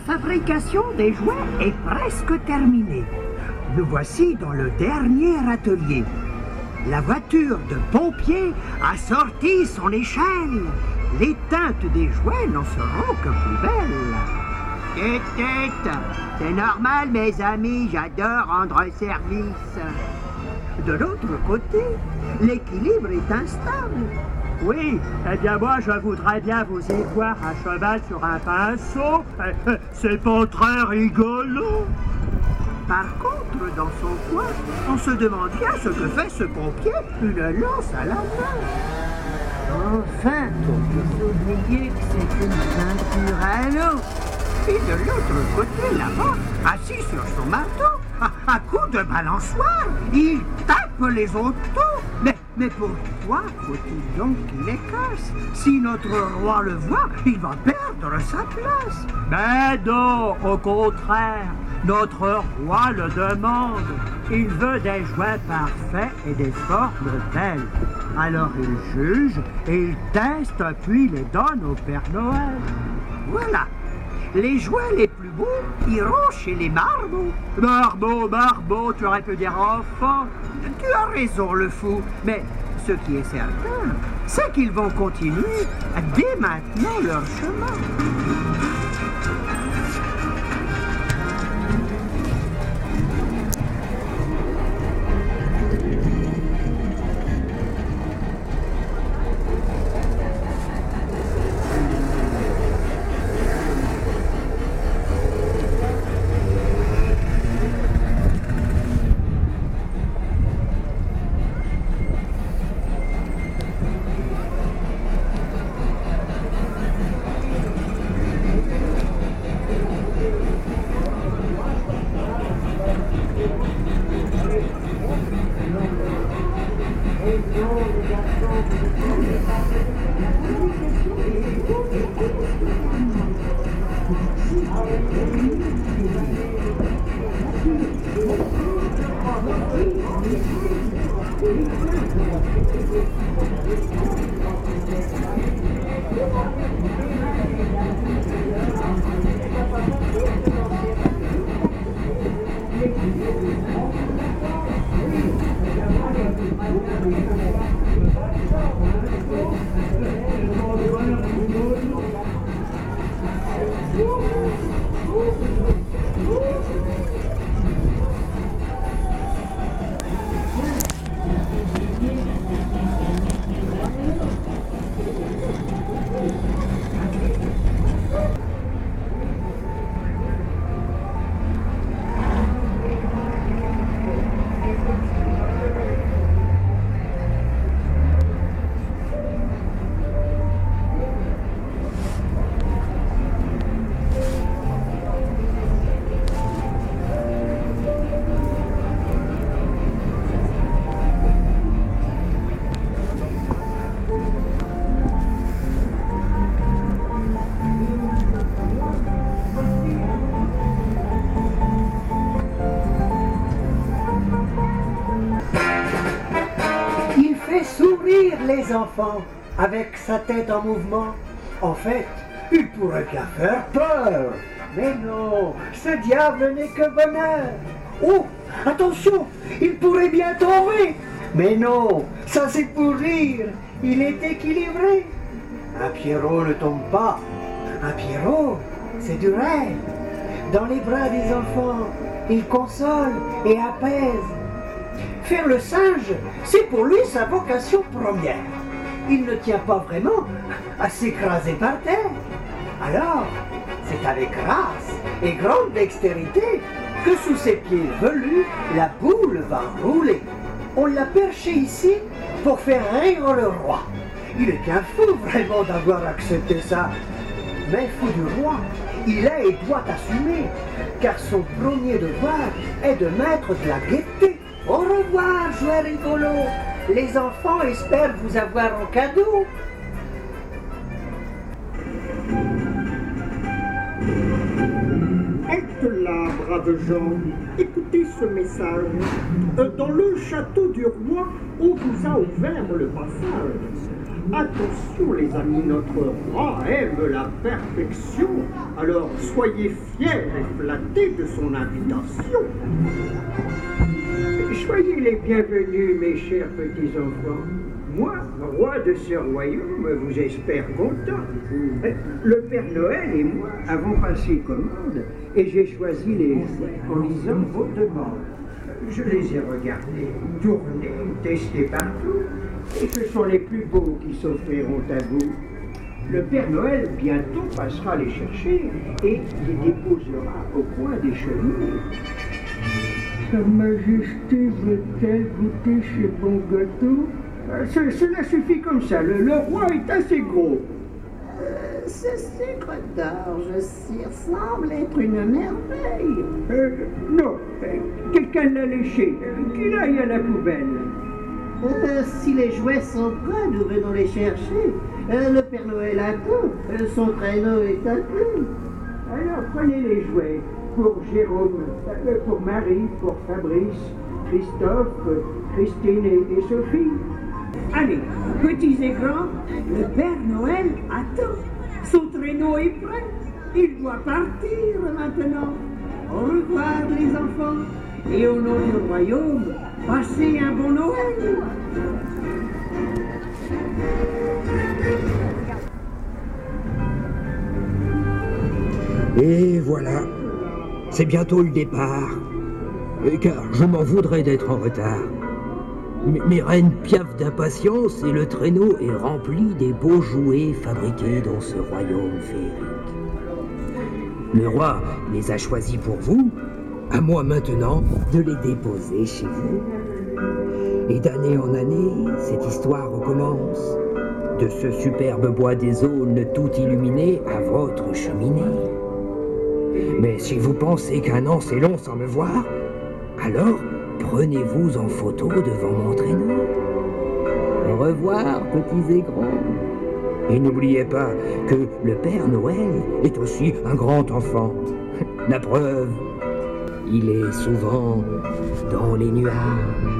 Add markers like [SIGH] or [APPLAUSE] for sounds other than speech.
fabrication des jouets est presque terminée. Nous voici dans le dernier atelier. La voiture de pompier a sorti son échelle. Les teintes des jouets n'en seront que plus belles. Tête, c'est normal, mes amis, j'adore rendre service. De l'autre côté, l'équilibre est instable. Oui, eh bien moi je voudrais bien vous y voir à cheval sur un pinceau. Eh, [LAUGHS] C'est pas très rigolo. Par contre, dans son coin, on se demande bien ce que fait ce pompier, une lance à la main. Enfin, faut oublier que c'est une peinture à l'eau. Et de l'autre côté, là-bas, assis sur son marteau, à, à coups de balançoire, il tape les autos. Mais, pourquoi faut-il donc qu'il les casse Si notre roi le voit, il va perdre sa place. Mais non, au contraire, notre roi le demande. Il veut des jouets parfaits et des formes belles. Alors il juge et il teste puis les donne au Père Noël. Voilà. Les jouets les plus beaux iront chez les marmots. Marmot, Marmot, tu aurais pu dire enfant. Tu as raison, le fou. Mais ce qui est certain, c'est qu'ils vont continuer dès maintenant leur chemin. Il les enfants avec sa tête en mouvement. En fait, il pourrait bien faire peur. Mais non, ce diable n'est que bonheur. Oh, attention, il pourrait bien tomber. Mais non, ça c'est pour rire. Il est équilibré. Un Pierrot ne tombe pas. Un Pierrot, c'est du rêve. Dans les bras des enfants, il console et apaise. Faire le singe, c'est pour lui sa vocation première. Il ne tient pas vraiment à s'écraser par terre. Alors, c'est avec grâce et grande dextérité que sous ses pieds velus, la boule va rouler. On l'a perché ici pour faire rire le roi. Il est bien fou vraiment d'avoir accepté ça. Mais fou du roi, il est et doit assumer, car son premier devoir est de mettre de la gaieté. Au revoir, jouets rigolos. Les enfants espèrent vous avoir en cadeau. Là, braves gens, écoutez ce message. Dans le château du roi, on vous a ouvert le passage. Attention les amis, notre roi aime la perfection, alors soyez fiers et flattés de son invitation. Soyez les bienvenus, mes chers petits-enfants. Moi, roi de ce royaume, vous espère content. Le Père Noël et moi avons passé commande et j'ai choisi les en lisant vos demandes. Je les ai regardés, tournés, testés partout, et ce sont les plus beaux qui s'offriront à vous. Le Père Noël bientôt passera les chercher et les déposera au coin des cheminées. Sa Majesté veut-elle goûter chez Bon Gâteau Euh, ce- Cela suffit comme ça, le, le roi est assez gros. Ce sucre d'orge, sire, semble être une merveille. Euh, non, euh, quelqu'un l'a léché, Euh, qu'il aille à la poubelle. Euh, si les jouets sont prêts, nous venons les chercher. Euh, le Père Noël a tout. Euh, son traîneau est inclus. Alors prenez les jouets pour Jérôme, euh, pour Marie, pour Fabrice, Christophe, Christine et, et Sophie. Allez, petits et grands, le Père Noël attend. Son traîneau est prêt. Il doit partir maintenant. Au revoir les enfants. Et au nom du royaume, passez un bon Noël. Et voilà, c'est bientôt le départ. Car je m'en voudrais d'être en retard. Mes reines piaffent d'impatience et le traîneau est rempli des beaux jouets fabriqués dans ce royaume féerique. Le roi les a choisis pour vous, à moi maintenant de les déposer chez vous. Et d'année en année, cette histoire recommence. De ce superbe bois des aulnes tout illuminé à votre cheminée. Mais si vous pensez qu'un an c'est long sans me voir, alors prenez-vous en photo devant mon traîneau. Au revoir, petits et grands. Et n'oubliez pas que le Père Noël est aussi un grand enfant. [LAUGHS] La preuve, il est souvent dans les nuages.